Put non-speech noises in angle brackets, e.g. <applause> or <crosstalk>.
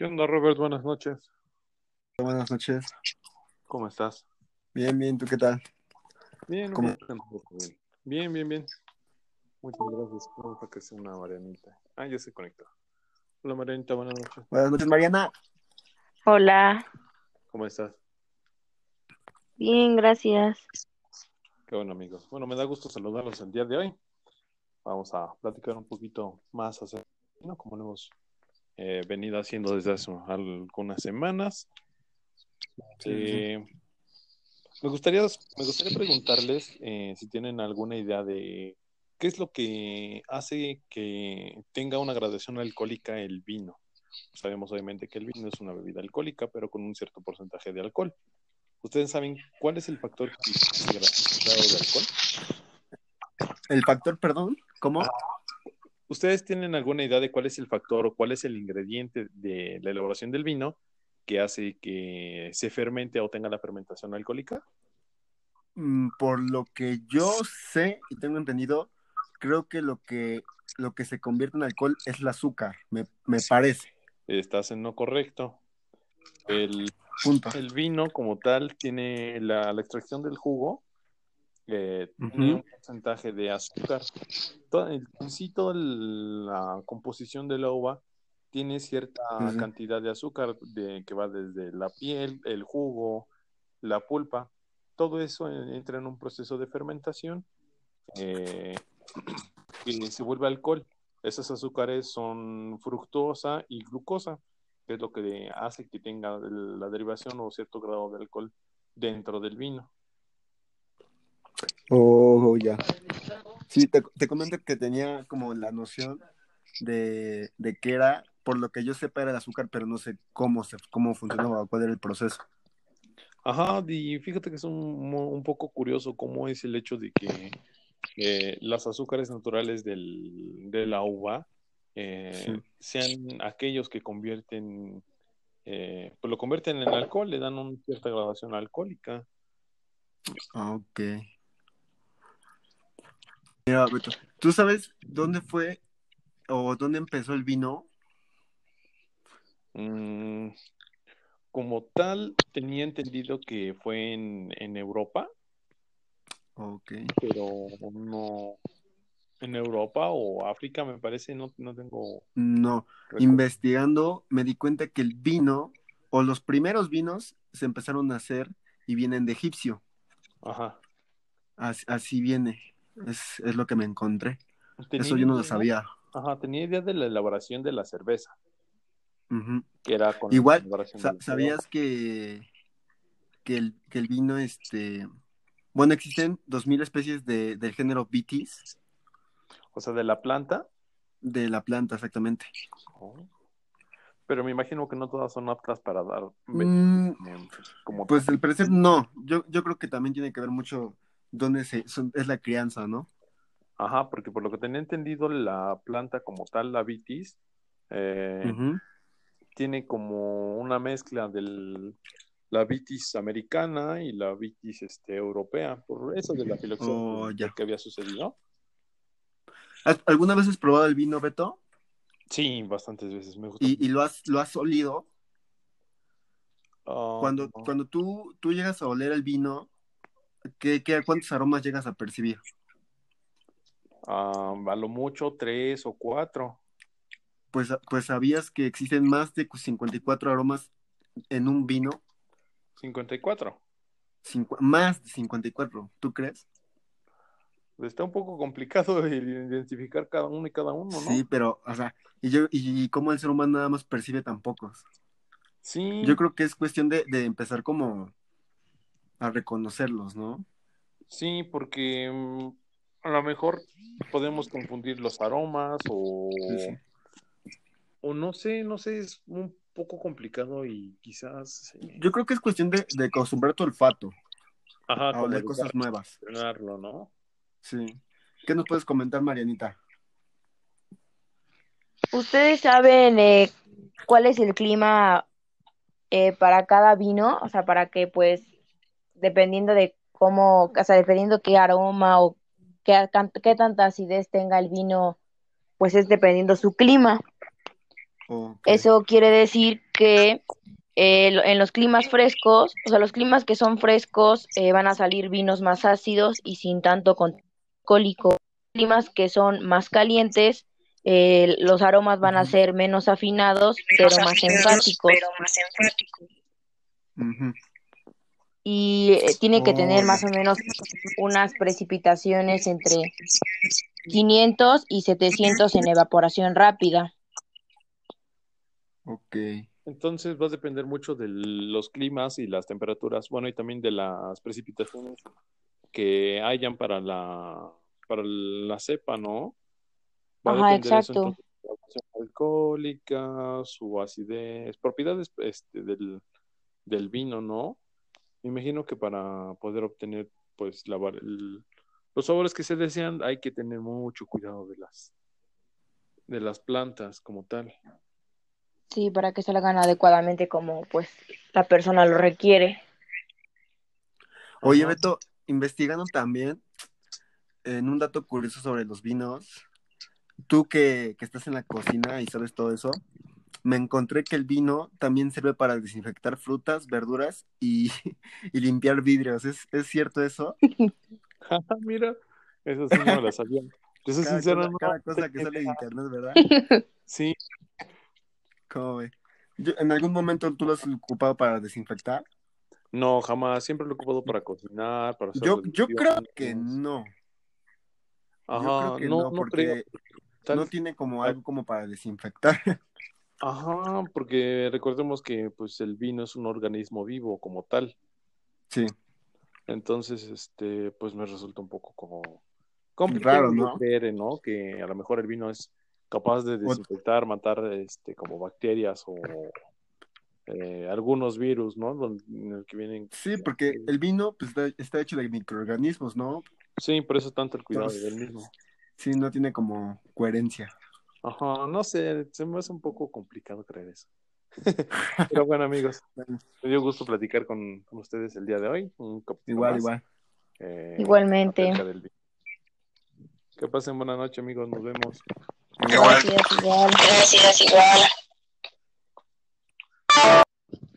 ¿Qué onda, Robert? Buenas noches. Buenas noches. ¿Cómo estás? Bien, bien, ¿tú qué tal? Bien, ¿Cómo? bien, bien, bien, bien. Muchas gracias. Vamos a que sea una Marianita. Ah, ya se conectó. Hola, Marianita, buenas noches. Buenas noches, Mariana. Hola, ¿Cómo estás? bien, gracias. Qué bueno, amigos. Bueno, me da gusto saludarlos el día de hoy. Vamos a platicar un poquito más acerca, ¿no? Como lo hemos eh, venido haciendo desde hace algunas semanas. Sí, Eh, me gustaría, me gustaría preguntarles eh, si tienen alguna idea de qué es lo que hace que tenga una gradación alcohólica el vino. Sabemos obviamente que el vino es una bebida alcohólica, pero con un cierto porcentaje de alcohol. ¿Ustedes saben cuál es el factor que grado de alcohol? El factor, perdón, ¿cómo? ¿Ustedes tienen alguna idea de cuál es el factor o cuál es el ingrediente de la elaboración del vino que hace que se fermente o tenga la fermentación alcohólica? Mm, Por lo que yo sé y tengo entendido, creo que lo que lo que se convierte en alcohol es el azúcar, me, me parece. Estás en lo correcto. El, Punto. el vino como tal tiene la, la extracción del jugo, eh, tiene un porcentaje de azúcar. Todo, el- en sí, toda la composición de la uva tiene cierta cantidad de azúcar de, que va desde la piel, el jugo, la pulpa. Todo eso en- entra en un proceso de fermentación eh, y se vuelve alcohol. Esos azúcares son fructosa y glucosa, que es lo que hace que tenga la derivación o cierto grado de alcohol dentro del vino. Oh, ya. Sí, te, te comento que tenía como la noción de, de que era, por lo que yo sepa, era el azúcar, pero no sé cómo se, cómo funcionaba, cuál era el proceso. Ajá, y fíjate que es un, un poco curioso cómo es el hecho de que eh, las azúcares naturales del, de la uva eh, Sí. sean aquellos que convierten, eh, pues lo convierten en alcohol, le dan una cierta gradación alcohólica. Ah, Ok. Mira, Beto, ¿tú sabes dónde fue o dónde empezó el vino? Mm, como tal, tenía entendido que fue en, en Europa, Ok. pero no en Europa o África, me parece, no, no tengo No, recuerdo. investigando me di cuenta que el vino o los primeros vinos se empezaron a hacer y vienen de egipcio. Ajá. Así, así viene. Es, es lo que me encontré. Tenía Eso yo no lo sabía. Ajá, tenía idea de la elaboración de la cerveza, que era con Igual, sa- ¿sabías que, que, el, que el vino, este... Bueno, existen 2.000 especies de, del género Vitis, O sea, de la planta. de la planta exactamente. Oh. Pero me imagino que no todas son aptas para dar Mm, como pues al parecer no. Yo, yo creo que también tiene que ver mucho dónde se, son- es la crianza, ¿no? Ajá, porque por lo que tenía entendido, la planta como tal, la vitis, eh, tiene como una mezcla de la vitis americana y la vitis este, europea, por eso de la filoxera Oh, que había sucedido. ¿Has- ¿Alguna vez has probado el vino, Beto? Sí, bastantes veces me gusta. Y, y lo has, lo has olido. Ah, Cuando, cuando tú, tú llegas a oler el vino, ¿qué, qué, ¿cuántos aromas llegas a percibir? ah, a lo mucho tres o cuatro. Pues, pues sabías que existen más de 54 aromas en un vino. 54. Cincu- más de 54, ¿tú crees? Está un poco complicado <laughs> identificar cada uno y cada uno, ¿no? Sí, pero, o sea, y yo, y, cómo el ser humano nada más percibe tan pocos. Sí, Yo creo que es cuestión de, de empezar como a reconocerlos, ¿no? sí, porque mm, a lo mejor podemos confundir los aromas o, Sí, sí. o no sé, no sé, es un poco complicado y quizás eh, Yo creo que es cuestión de, de acostumbrar tu olfato ajá, a oler cosas nuevas. entrenarlo, ¿no? Sí. ¿Qué nos puedes comentar, Marianita? ¿Ustedes saben eh, cuál es el clima eh, para cada vino? O sea, para que pues, dependiendo de cómo, o sea, dependiendo qué aroma o qué, qué tanta acidez tenga el vino, pues es dependiendo su clima. Eso quiere decir que eh, en los climas frescos, o sea, los climas que son frescos eh, van a salir vinos más ácidos y sin tanto cólico. Climas que son más calientes, eh, los aromas van a ser menos afinados, pero, más enfáticos. Y tiene que tener más o menos unas precipitaciones entre 500 y 700 en evaporación rápida. Ok. Entonces va a depender mucho de los climas y las temperaturas, bueno, y también de las precipitaciones que hayan para la, para la cepa, ¿no? Va Ajá, exacto. su alcohólica, su acidez, propiedades este, del, del vino, ¿no? Me imagino que para poder obtener, pues, la, los sabores que se desean, hay que tener mucho cuidado de las, de las plantas como tal. Sí, para que salgan adecuadamente como pues la persona lo requiere. Oye, Beto, investigando también en un dato curioso sobre los vinos, tú que, estás en la cocina y sabes todo eso, me encontré que el vino también sirve para desinfectar frutas, verduras y, <laughs> limpiar vidrios. ¿Es, cierto eso? <laughs> Mira, eso sí no lo sabía. Eso cada, sincero, cosa, cada cosa que sale de internet, ¿verdad? <laughs> Sí, ¿Cómo ve? ¿En algún momento tú lo has ocupado para desinfectar? No, jamás. Siempre lo he ocupado para cocinar, para hacer Yo, yo creo que no. Ajá, no, no, porque no tiene como algo como para desinfectar. Ajá, porque recordemos que pues el vino es un organismo vivo como tal. Sí. Entonces, este, pues me resulta un poco como complicado ¿no? ¿no? Que a lo mejor el vino es capaz de desinfectar, matar este, como bacterias o eh, algunos virus, ¿no? que vienen... Sí, porque el vino pues, está, hecho de microorganismos, ¿no? Sí, por eso tanto el cuidado del mismo. Sí, no tiene como coherencia. Ajá, no sé, se me hace un poco complicado creer eso. <laughs> Pero bueno, amigos, me dio gusto platicar con, ustedes el día de hoy. igual, igual. Eh, Igualmente. Que pasen buena noche, amigos. Nos vemos. Gracias, igual. Gracias, igual.